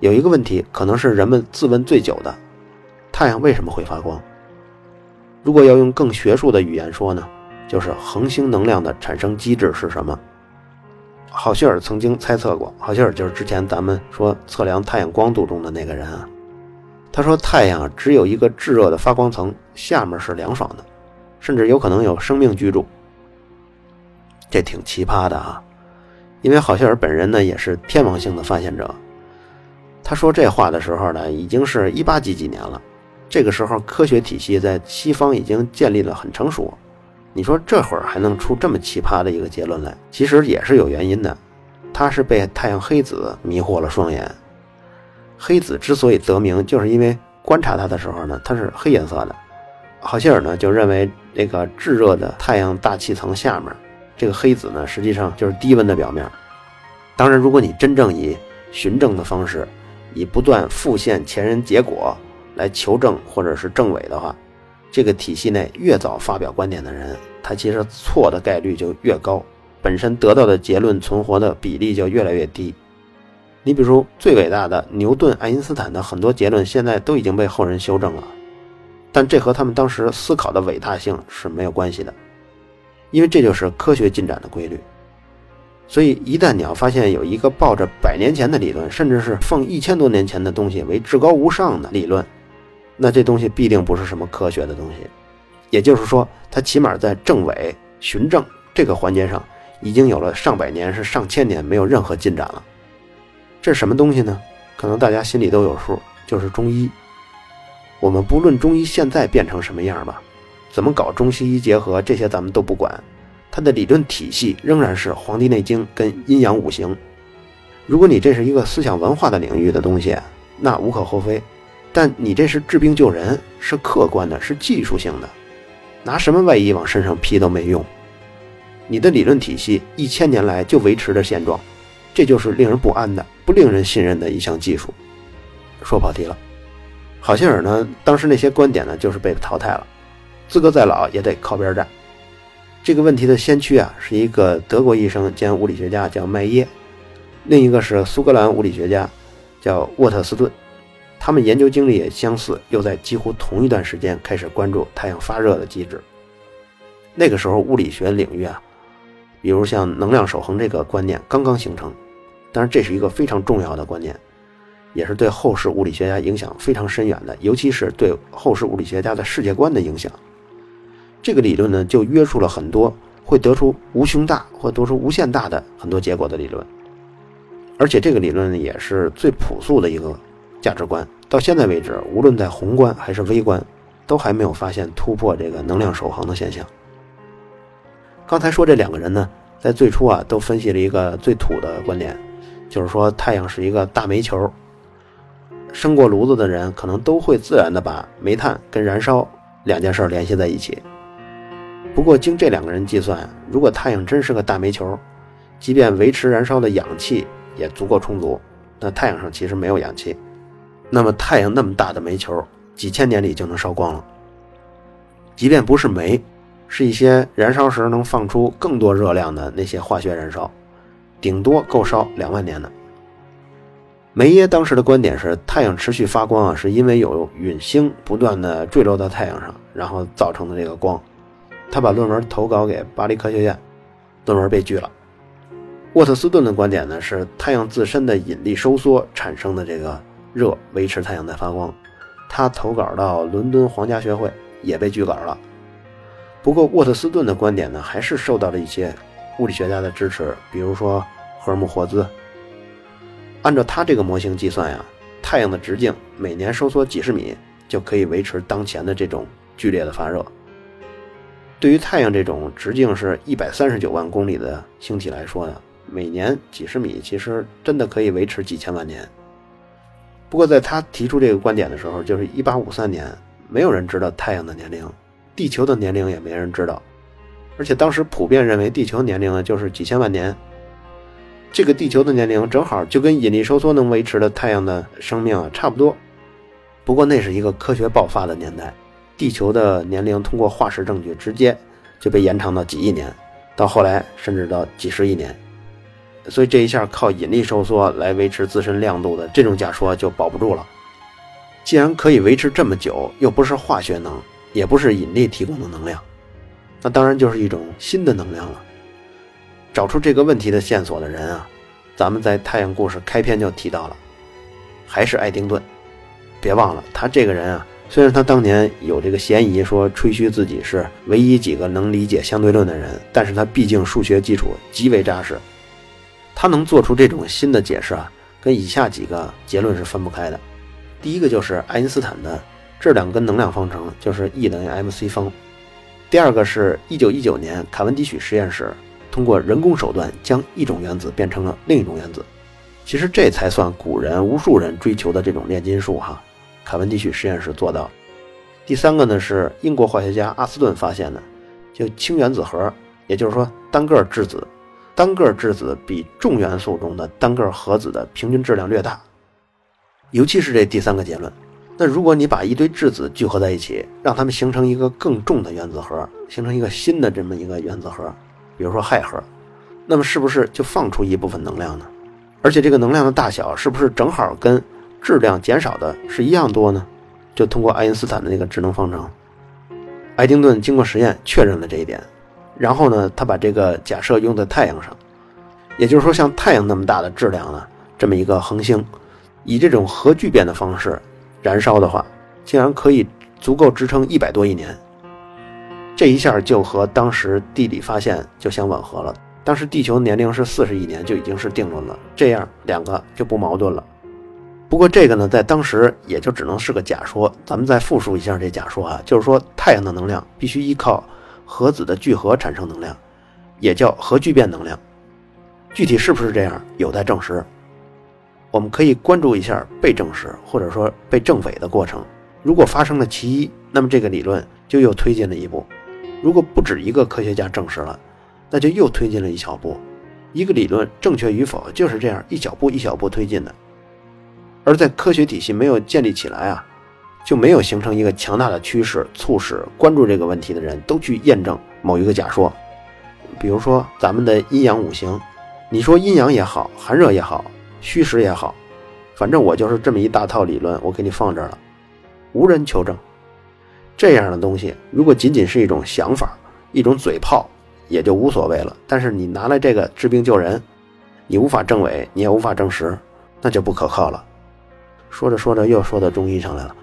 有一个问题，可能是人们自问最久的：太阳为什么会发光？如果要用更学术的语言说呢，就是恒星能量的产生机制是什么？好希尔曾经猜测过，好希尔就是之前咱们说测量太阳光度中的那个人啊。他说，太阳只有一个炙热的发光层，下面是凉爽的，甚至有可能有生命居住。这挺奇葩的啊，因为好希尔本人呢也是天王星的发现者。他说这话的时候呢，已经是一八几几年了。这个时候，科学体系在西方已经建立了很成熟。你说这会儿还能出这么奇葩的一个结论来，其实也是有原因的。他是被太阳黑子迷惑了双眼。黑子之所以得名，就是因为观察它的时候呢，它是黑颜色的。好希尔呢就认为，那个炙热的太阳大气层下面，这个黑子呢实际上就是低温的表面。当然，如果你真正以循证的方式，以不断复现前人结果来求证或者是证伪的话，这个体系内越早发表观点的人，他其实错的概率就越高，本身得到的结论存活的比例就越来越低。你比如最伟大的牛顿、爱因斯坦的很多结论，现在都已经被后人修正了，但这和他们当时思考的伟大性是没有关系的，因为这就是科学进展的规律。所以，一旦你要发现有一个抱着百年前的理论，甚至是奉一千多年前的东西为至高无上的理论，那这东西必定不是什么科学的东西。也就是说，它起码在证伪、循证这个环节上，已经有了上百年是上千年没有任何进展了。这是什么东西呢？可能大家心里都有数，就是中医。我们不论中医现在变成什么样吧，怎么搞中西医结合，这些咱们都不管。它的理论体系仍然是《黄帝内经》跟阴阳五行。如果你这是一个思想文化的领域的东西，那无可厚非。但你这是治病救人，是客观的，是技术性的，拿什么外衣往身上披都没用。你的理论体系一千年来就维持着现状，这就是令人不安的、不令人信任的一项技术。说跑题了，好希尔呢，当时那些观点呢，就是被淘汰了，资格再老也得靠边站。这个问题的先驱啊，是一个德国医生兼物理学家，叫麦耶；另一个是苏格兰物理学家，叫沃特斯顿。他们研究经历也相似，又在几乎同一段时间开始关注太阳发热的机制。那个时候，物理学领域啊，比如像能量守恒这个观念刚刚形成，当然这是一个非常重要的观念，也是对后世物理学家影响非常深远的，尤其是对后世物理学家的世界观的影响。这个理论呢，就约束了很多会得出无穷大或得出无限大的很多结果的理论，而且这个理论呢，也是最朴素的一个价值观。到现在为止，无论在宏观还是微观，都还没有发现突破这个能量守恒的现象。刚才说这两个人呢，在最初啊，都分析了一个最土的观点，就是说太阳是一个大煤球。生过炉子的人可能都会自然的把煤炭跟燃烧两件事联系在一起。不过，经这两个人计算，如果太阳真是个大煤球，即便维持燃烧的氧气也足够充足，那太阳上其实没有氧气。那么，太阳那么大的煤球，几千年里就能烧光了。即便不是煤，是一些燃烧时能放出更多热量的那些化学燃烧，顶多够烧两万年呢。梅耶当时的观点是，太阳持续发光啊，是因为有陨星不断的坠落到太阳上，然后造成的这个光。他把论文投稿给巴黎科学院，论文被拒了。沃特斯顿的观点呢是太阳自身的引力收缩产生的这个热维持太阳在发光，他投稿到伦敦皇家学会也被拒稿了。不过沃特斯顿的观点呢还是受到了一些物理学家的支持，比如说赫尔姆霍兹。按照他这个模型计算呀，太阳的直径每年收缩几十米就可以维持当前的这种剧烈的发热。对于太阳这种直径是一百三十九万公里的星体来说呢，每年几十米其实真的可以维持几千万年。不过在他提出这个观点的时候，就是1853年，没有人知道太阳的年龄，地球的年龄也没人知道，而且当时普遍认为地球年龄呢就是几千万年。这个地球的年龄正好就跟引力收缩能维持的太阳的生命啊差不多。不过那是一个科学爆发的年代，地球的年龄通过化石证据直接就被延长到几亿年，到后来甚至到几十亿年。所以这一下靠引力收缩来维持自身亮度的这种假说就保不住了。既然可以维持这么久，又不是化学能，也不是引力提供的能量，那当然就是一种新的能量了。找出这个问题的线索的人啊，咱们在《太阳故事》开篇就提到了，还是爱丁顿。别忘了，他这个人啊，虽然他当年有这个嫌疑，说吹嘘自己是唯一几个能理解相对论的人，但是他毕竟数学基础极为扎实，他能做出这种新的解释啊，跟以下几个结论是分不开的。第一个就是爱因斯坦的质量跟能量方程，就是 E 等于 mc 方。第二个是一九一九年卡文迪许实验室。通过人工手段将一种原子变成了另一种原子，其实这才算古人无数人追求的这种炼金术哈。卡文迪许实验室做到。第三个呢是英国化学家阿斯顿发现的，就氢原子核，也就是说单个质子，单个质子比重元素中的单个核子的平均质量略大，尤其是这第三个结论。那如果你把一堆质子聚合在一起，让它们形成一个更重的原子核，形成一个新的这么一个原子核。比如说氦核，那么是不是就放出一部分能量呢？而且这个能量的大小是不是正好跟质量减少的是一样多呢？就通过爱因斯坦的那个质能方程，爱丁顿经过实验确认了这一点。然后呢，他把这个假设用在太阳上，也就是说，像太阳那么大的质量呢，这么一个恒星，以这种核聚变的方式燃烧的话，竟然可以足够支撑一百多亿年。这一下就和当时地理发现就相吻合了。当时地球年龄是四十亿年就已经是定论了，这样两个就不矛盾了。不过这个呢，在当时也就只能是个假说。咱们再复述一下这假说啊，就是说太阳的能量必须依靠核子的聚合产生能量，也叫核聚变能量。具体是不是这样，有待证实。我们可以关注一下被证实或者说被证伪的过程。如果发生了其一，那么这个理论就又推进了一步。如果不止一个科学家证实了，那就又推进了一小步。一个理论正确与否就是这样一小步一小步推进的。而在科学体系没有建立起来啊，就没有形成一个强大的趋势，促使关注这个问题的人都去验证某一个假说。比如说咱们的阴阳五行，你说阴阳也好，寒热也好，虚实也好，反正我就是这么一大套理论，我给你放这儿了，无人求证。这样的东西，如果仅仅是一种想法、一种嘴炮，也就无所谓了。但是你拿来这个治病救人，你无法证伪，你也无法证实，那就不可靠了。说着说着又说到中医上来了。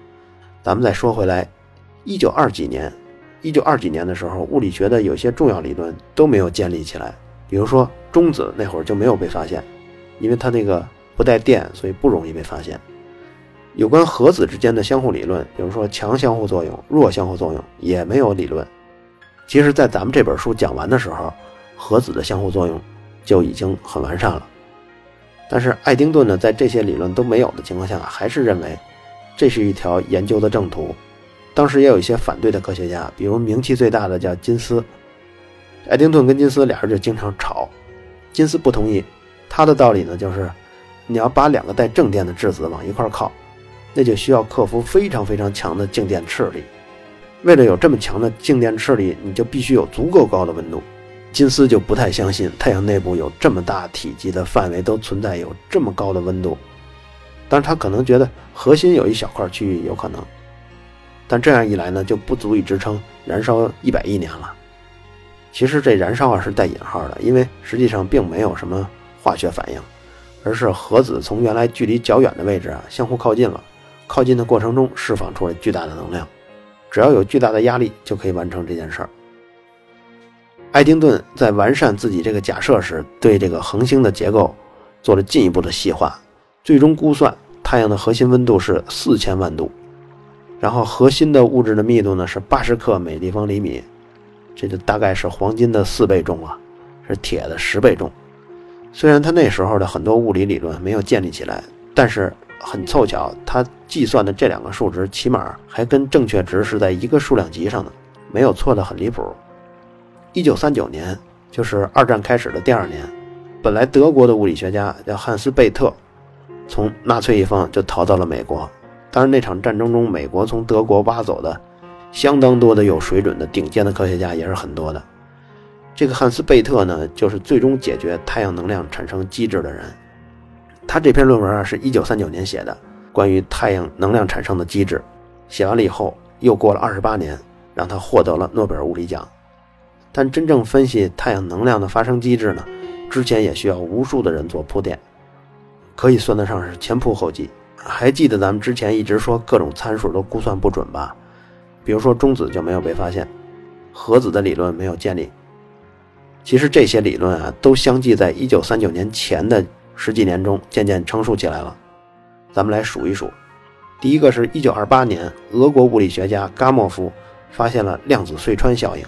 咱们再说回来，一九二几年，一九二几年的时候，物理学的有些重要理论都没有建立起来。比如说中子那会儿就没有被发现，因为它那个不带电，所以不容易被发现。有关核子之间的相互理论，比如说强相互作用、弱相互作用，也没有理论。其实，在咱们这本书讲完的时候，核子的相互作用就已经很完善了。但是，爱丁顿呢，在这些理论都没有的情况下，还是认为这是一条研究的正途。当时也有一些反对的科学家，比如名气最大的叫金斯。爱丁顿跟金斯俩人就经常吵，金斯不同意。他的道理呢，就是你要把两个带正电的质子往一块靠。那就需要克服非常非常强的静电斥力。为了有这么强的静电斥力，你就必须有足够高的温度。金斯就不太相信太阳内部有这么大体积的范围都存在有这么高的温度。但是他可能觉得核心有一小块区域有可能，但这样一来呢，就不足以支撑燃烧一百亿年了。其实这燃烧啊是带引号的，因为实际上并没有什么化学反应，而是核子从原来距离较远的位置啊相互靠近了。靠近的过程中释放出了巨大的能量，只要有巨大的压力就可以完成这件事儿。爱丁顿在完善自己这个假设时，对这个恒星的结构做了进一步的细化，最终估算太阳的核心温度是四千万度，然后核心的物质的密度呢是八十克每立方厘米，这就大概是黄金的四倍重啊，是铁的十倍重。虽然他那时候的很多物理理论没有建立起来，但是。很凑巧，他计算的这两个数值起码还跟正确值是在一个数量级上的，没有错的很离谱。一九三九年，就是二战开始的第二年，本来德国的物理学家叫汉斯·贝特，从纳粹一方就逃到了美国。当然，那场战争中，美国从德国挖走的相当多的有水准的顶尖的科学家也是很多的。这个汉斯·贝特呢，就是最终解决太阳能量产生机制的人。他这篇论文啊，是一九三九年写的，关于太阳能量产生的机制。写完了以后，又过了二十八年，让他获得了诺贝尔物理奖。但真正分析太阳能量的发生机制呢，之前也需要无数的人做铺垫，可以算得上是前仆后继。还记得咱们之前一直说各种参数都估算不准吧？比如说中子就没有被发现，核子的理论没有建立。其实这些理论啊，都相继在一九三九年前的十几年中渐渐成熟起来了。咱们来数一数，第一个是一九二八年，俄国物理学家伽莫夫发现了量子隧穿效应。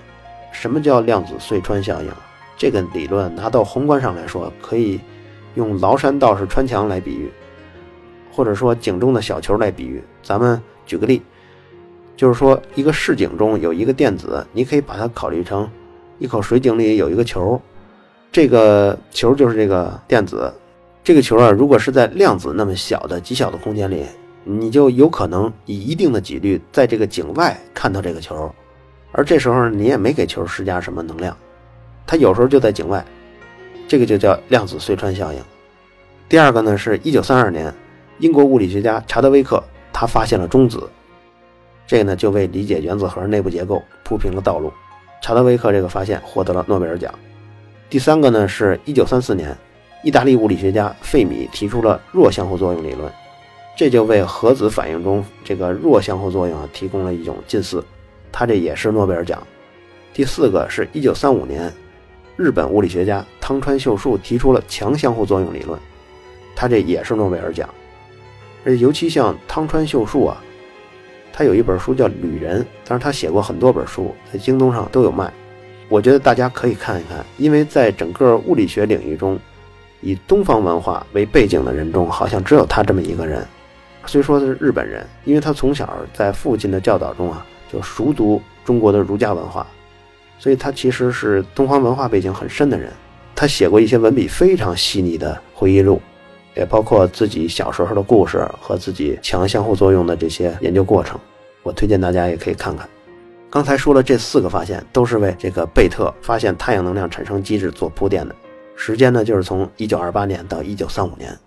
什么叫量子隧穿效应？这个理论拿到宏观上来说，可以用崂山道士穿墙来比喻。或者说井中的小球来比喻，咱们举个例，就是说一个市井中有一个电子，你可以把它考虑成一口水井里有一个球，这个球就是这个电子。这个球啊，如果是在量子那么小的极小的空间里，你就有可能以一定的几率在这个井外看到这个球，而这时候你也没给球施加什么能量，它有时候就在井外，这个就叫量子隧穿效应。第二个呢，是一九三二年。英国物理学家查德威克，他发现了中子，这个呢就为理解原子核内部结构铺平了道路。查德威克这个发现获得了诺贝尔奖。第三个呢是1934年，意大利物理学家费米提出了弱相互作用理论，这就为核子反应中这个弱相互作用啊提供了一种近似，他这也是诺贝尔奖。第四个是一九三五年，日本物理学家汤川秀树提出了强相互作用理论，他这也是诺贝尔奖。而尤其像汤川秀树啊，他有一本书叫《旅人》，但是他写过很多本书，在京东上都有卖。我觉得大家可以看一看，因为在整个物理学领域中，以东方文化为背景的人中，好像只有他这么一个人。虽说是日本人，因为他从小在父亲的教导中啊，就熟读中国的儒家文化，所以他其实是东方文化背景很深的人。他写过一些文笔非常细腻的回忆录。也包括自己小时候的故事和自己强相互作用的这些研究过程，我推荐大家也可以看看。刚才说了这四个发现都是为这个贝特发现太阳能量产生机制做铺垫的，时间呢就是从1928年到1935年。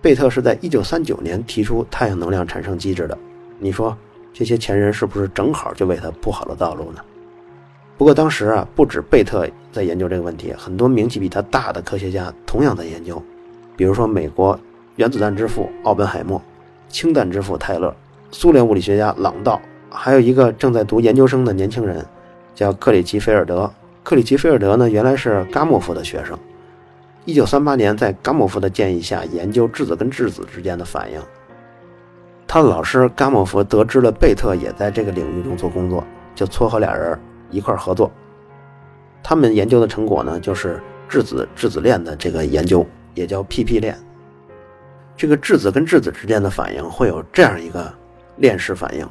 贝特是在1939年提出太阳能量产生机制的，你说这些前人是不是正好就为他铺好了道路呢？不过当时啊，不止贝特在研究这个问题，很多名气比他大的科学家同样在研究。比如说，美国原子弹之父奥本海默，氢弹之父泰勒，苏联物理学家朗道，还有一个正在读研究生的年轻人，叫克里奇菲尔德。克里奇菲尔德呢，原来是伽莫夫的学生。一九三八年，在伽莫夫的建议下，研究质子跟质子之间的反应。他的老师伽莫夫得知了贝特也在这个领域中做工作，就撮合俩人一块合作。他们研究的成果呢，就是质子质子链的这个研究。也叫 PP 链，这个质子跟质子之间的反应会有这样一个链式反应，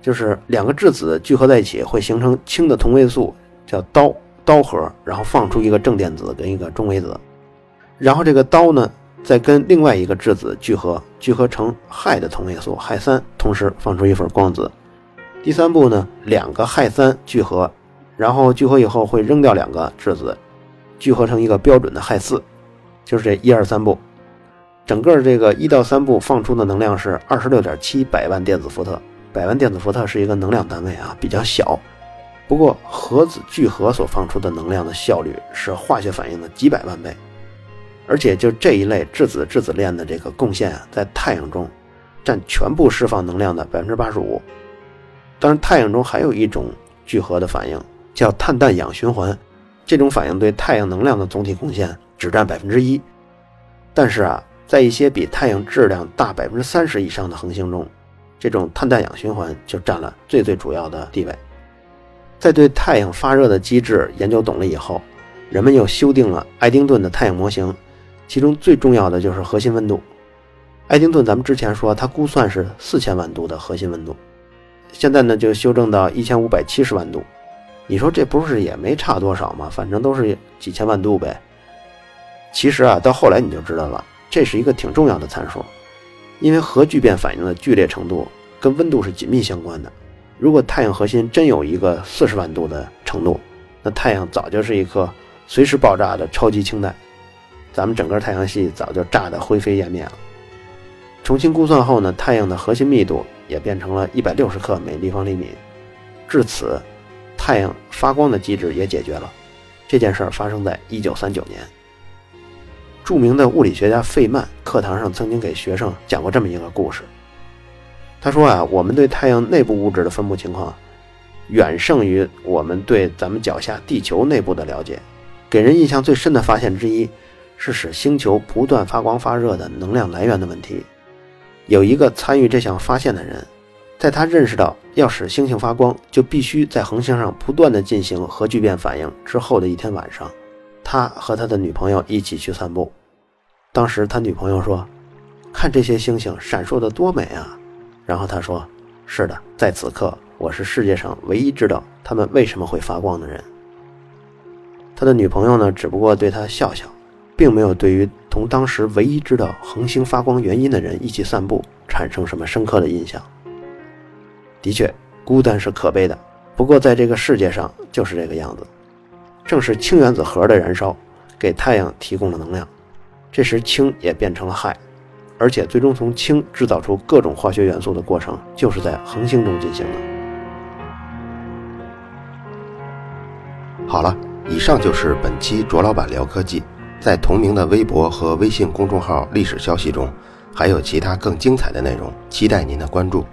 就是两个质子聚合在一起会形成氢的同位素，叫氘氘核，然后放出一个正电子跟一个中微子，然后这个氘呢再跟另外一个质子聚合，聚合成氦的同位素氦三，同时放出一份光子。第三步呢，两个氦三聚合，然后聚合以后会扔掉两个质子，聚合成一个标准的氦四。就是这一二三步，整个这个一到三步放出的能量是二十六点七百万电子伏特。百万电子伏特是一个能量单位啊，比较小。不过核子聚合所放出的能量的效率是化学反应的几百万倍，而且就这一类质子质子链的这个贡献啊，在太阳中占全部释放能量的百分之八十五。当然，太阳中还有一种聚合的反应，叫碳氮氧循环。这种反应对太阳能量的总体贡献。只占百分之一，但是啊，在一些比太阳质量大百分之三十以上的恒星中，这种碳氮氧循环就占了最最主要的地位。在对太阳发热的机制研究懂了以后，人们又修订了爱丁顿的太阳模型，其中最重要的就是核心温度。爱丁顿咱们之前说他估算是四千万度的核心温度，现在呢就修正到一千五百七十万度。你说这不是也没差多少吗？反正都是几千万度呗。其实啊，到后来你就知道了，这是一个挺重要的参数，因为核聚变反应的剧烈程度跟温度是紧密相关的。如果太阳核心真有一个四十万度的程度，那太阳早就是一颗随时爆炸的超级氢弹，咱们整个太阳系早就炸得灰飞烟灭了。重新估算后呢，太阳的核心密度也变成了一百六十克每立方厘米。至此。太阳发光的机制也解决了。这件事儿发生在一九三九年。著名的物理学家费曼课堂上曾经给学生讲过这么一个故事。他说啊，我们对太阳内部物质的分布情况，远胜于我们对咱们脚下地球内部的了解。给人印象最深的发现之一，是使星球不断发光发热的能量来源的问题。有一个参与这项发现的人。在他认识到要使星星发光，就必须在恒星上不断的进行核聚变反应之后的一天晚上，他和他的女朋友一起去散步。当时他女朋友说：“看这些星星闪烁的多美啊！”然后他说：“是的，在此刻，我是世界上唯一知道它们为什么会发光的人。”他的女朋友呢，只不过对他笑笑，并没有对于同当时唯一知道恒星发光原因的人一起散步产生什么深刻的印象。的确，孤单是可悲的。不过，在这个世界上就是这个样子。正是氢原子核的燃烧，给太阳提供了能量。这时，氢也变成了氦，而且最终从氢制造出各种化学元素的过程，就是在恒星中进行的。好了，以上就是本期卓老板聊科技。在同名的微博和微信公众号历史消息中，还有其他更精彩的内容，期待您的关注。